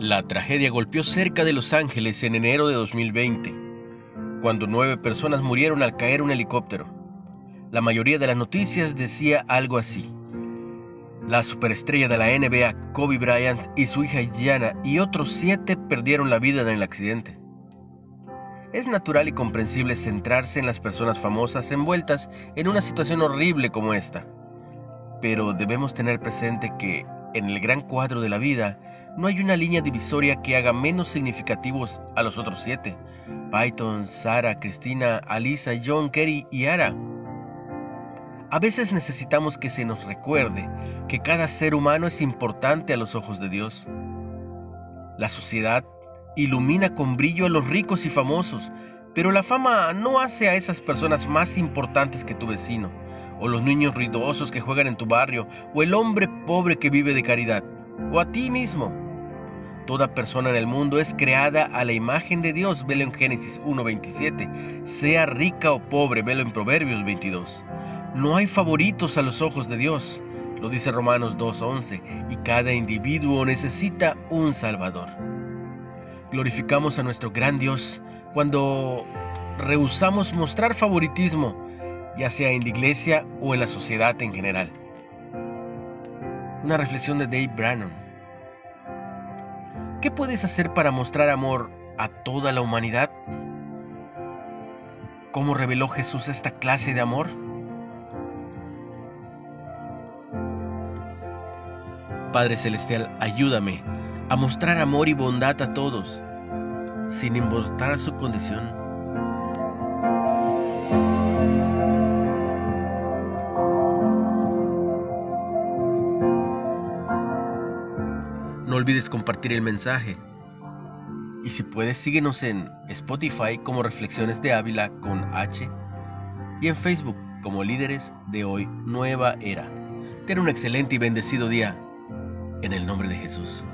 La tragedia golpeó cerca de Los Ángeles en enero de 2020, cuando nueve personas murieron al caer un helicóptero. La mayoría de las noticias decía algo así. La superestrella de la NBA, Kobe Bryant, y su hija Gianna y otros siete perdieron la vida en el accidente. Es natural y comprensible centrarse en las personas famosas envueltas en una situación horrible como esta. Pero debemos tener presente que, en el gran cuadro de la vida, no hay una línea divisoria que haga menos significativos a los otros siete. Python, Sara, Cristina, Alisa, John, Kerry y Ara. A veces necesitamos que se nos recuerde que cada ser humano es importante a los ojos de Dios. La sociedad ilumina con brillo a los ricos y famosos, pero la fama no hace a esas personas más importantes que tu vecino, o los niños ruidosos que juegan en tu barrio, o el hombre pobre que vive de caridad o a ti mismo. Toda persona en el mundo es creada a la imagen de Dios, velo en Génesis 1.27. Sea rica o pobre, velo en Proverbios 22. No hay favoritos a los ojos de Dios, lo dice Romanos 2.11, y cada individuo necesita un Salvador. Glorificamos a nuestro gran Dios cuando rehusamos mostrar favoritismo, ya sea en la iglesia o en la sociedad en general. Una reflexión de Dave Brannon. ¿Qué puedes hacer para mostrar amor a toda la humanidad? ¿Cómo reveló Jesús esta clase de amor? Padre Celestial, ayúdame a mostrar amor y bondad a todos, sin importar su condición. No olvides compartir el mensaje. Y si puedes, síguenos en Spotify como Reflexiones de Ávila con H y en Facebook como Líderes de Hoy Nueva Era. Ten un excelente y bendecido día en el nombre de Jesús.